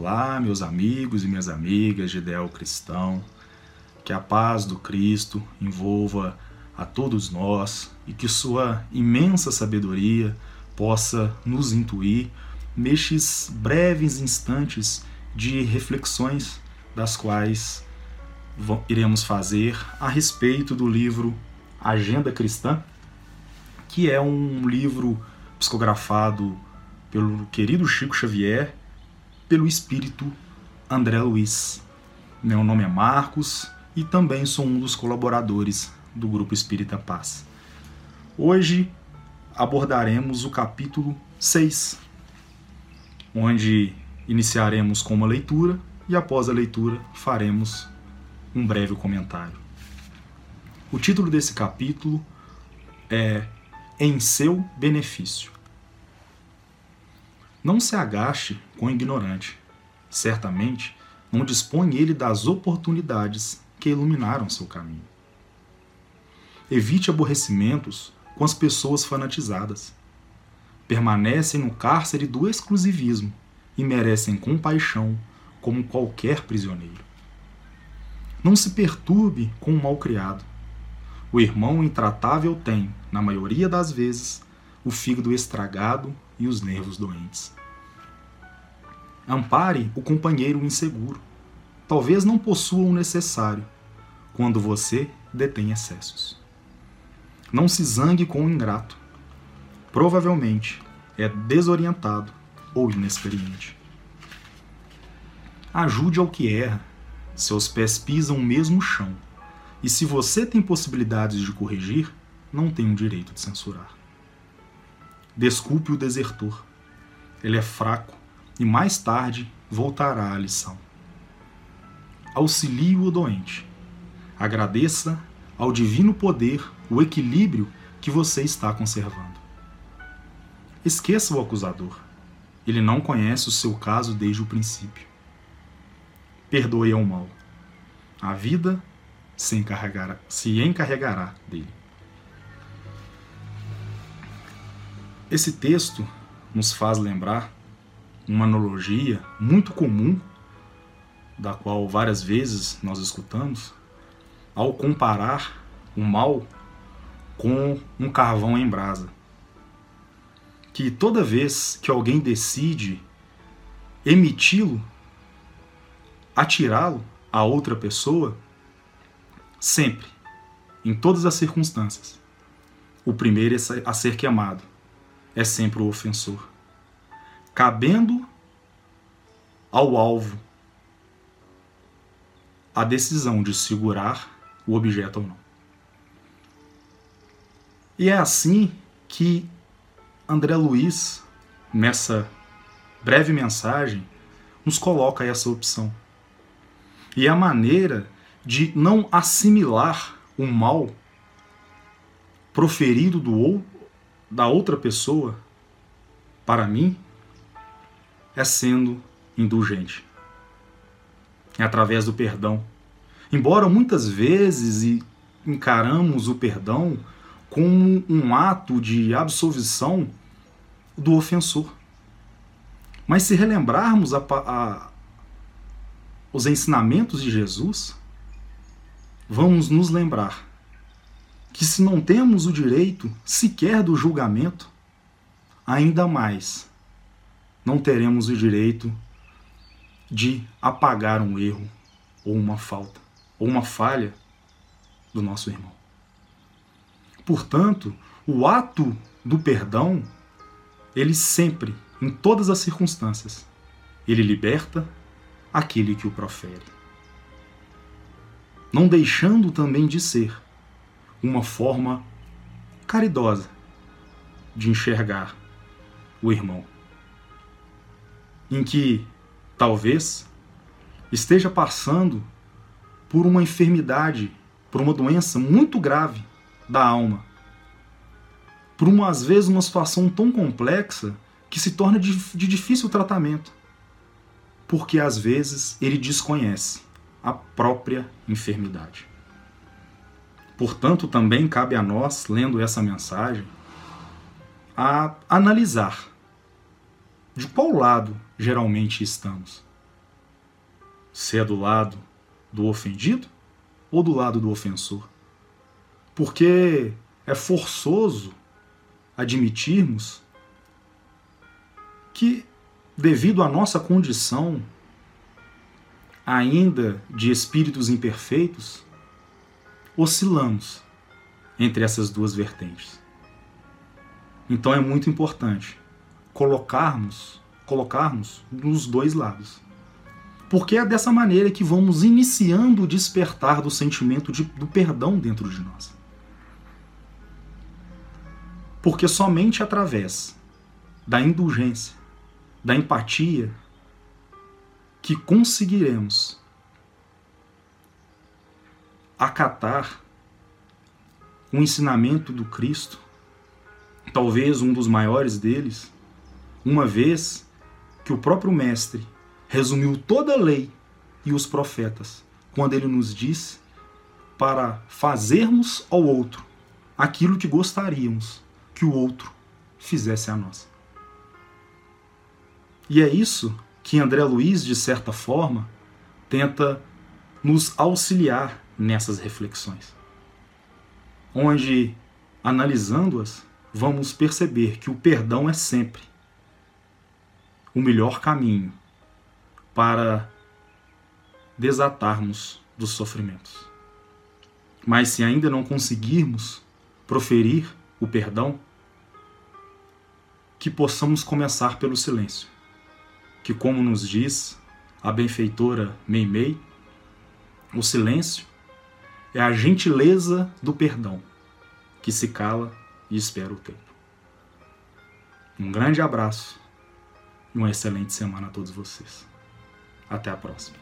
Olá, meus amigos e minhas amigas de Ideal Cristão. Que a paz do Cristo envolva a todos nós e que Sua imensa sabedoria possa nos intuir nestes breves instantes de reflexões das quais iremos fazer a respeito do livro Agenda Cristã, que é um livro psicografado pelo querido Chico Xavier, pelo espírito André Luiz. Meu nome é Marcos e também sou um dos colaboradores do Grupo Espírita Paz. Hoje abordaremos o capítulo 6, onde iniciaremos com uma leitura e após a leitura faremos um breve comentário. O título desse capítulo é Em seu benefício. Não se agaste com o ignorante. Certamente não dispõe ele das oportunidades que iluminaram seu caminho. Evite aborrecimentos com as pessoas fanatizadas. Permanecem no cárcere do exclusivismo e merecem compaixão como qualquer prisioneiro. Não se perturbe com o mal-criado. O irmão intratável tem, na maioria das vezes, o fígado estragado e os nervos doentes. Ampare o companheiro inseguro. Talvez não possua o necessário quando você detém excessos. Não se zangue com o ingrato. Provavelmente é desorientado ou inexperiente. Ajude ao que erra. Seus pés pisam o mesmo chão. E se você tem possibilidades de corrigir, não tem o direito de censurar. Desculpe o desertor. Ele é fraco e mais tarde voltará à lição. Auxilie o doente. Agradeça ao divino poder o equilíbrio que você está conservando. Esqueça o acusador. Ele não conhece o seu caso desde o princípio. Perdoe ao mal. A vida se encarregará, se encarregará dele. Esse texto nos faz lembrar uma analogia muito comum, da qual várias vezes nós escutamos, ao comparar o mal com um carvão em brasa. Que toda vez que alguém decide emiti-lo, atirá-lo a outra pessoa, sempre, em todas as circunstâncias, o primeiro a ser queimado é sempre o ofensor. Cabendo ao alvo a decisão de segurar o objeto ou não. E é assim que André Luiz, nessa breve mensagem, nos coloca essa opção. E a maneira de não assimilar o mal proferido do, da outra pessoa, para mim, é sendo indulgente. É através do perdão. Embora muitas vezes encaramos o perdão como um ato de absolvição do ofensor. Mas se relembrarmos a, a, os ensinamentos de Jesus, vamos nos lembrar que se não temos o direito sequer do julgamento, ainda mais não teremos o direito de apagar um erro ou uma falta ou uma falha do nosso irmão. Portanto, o ato do perdão, ele sempre, em todas as circunstâncias, ele liberta aquele que o profere. Não deixando também de ser uma forma caridosa de enxergar o irmão, em que talvez esteja passando por uma enfermidade, por uma doença muito grave da alma, por uma às vezes uma situação tão complexa que se torna de, de difícil tratamento, porque às vezes ele desconhece a própria enfermidade. Portanto, também cabe a nós, lendo essa mensagem, a analisar de qual lado geralmente estamos. se é do lado do ofendido ou do lado do ofensor. Porque é forçoso admitirmos que, devido à nossa condição ainda de espíritos imperfeitos, oscilamos entre essas duas vertentes. Então é muito importante colocarmos, colocarmos nos dois lados. Porque é dessa maneira que vamos iniciando o despertar do sentimento de, do perdão dentro de nós. Porque somente através da indulgência, da empatia, que conseguiremos acatar o ensinamento do Cristo, talvez um dos maiores deles, uma vez que o próprio Mestre resumiu toda a lei e os profetas quando ele nos disse para fazermos ao outro aquilo que gostaríamos que o outro fizesse a nós. E é isso que André Luiz, de certa forma, tenta nos auxiliar nessas reflexões. Onde, analisando-as, vamos perceber que o perdão é sempre o melhor caminho para desatarmos dos sofrimentos. Mas se ainda não conseguirmos proferir o perdão, que possamos começar pelo silêncio, que, como nos diz a benfeitora Meimei, o silêncio é a gentileza do perdão, que se cala e espera o tempo. Um grande abraço uma excelente semana a todos vocês. Até a próxima.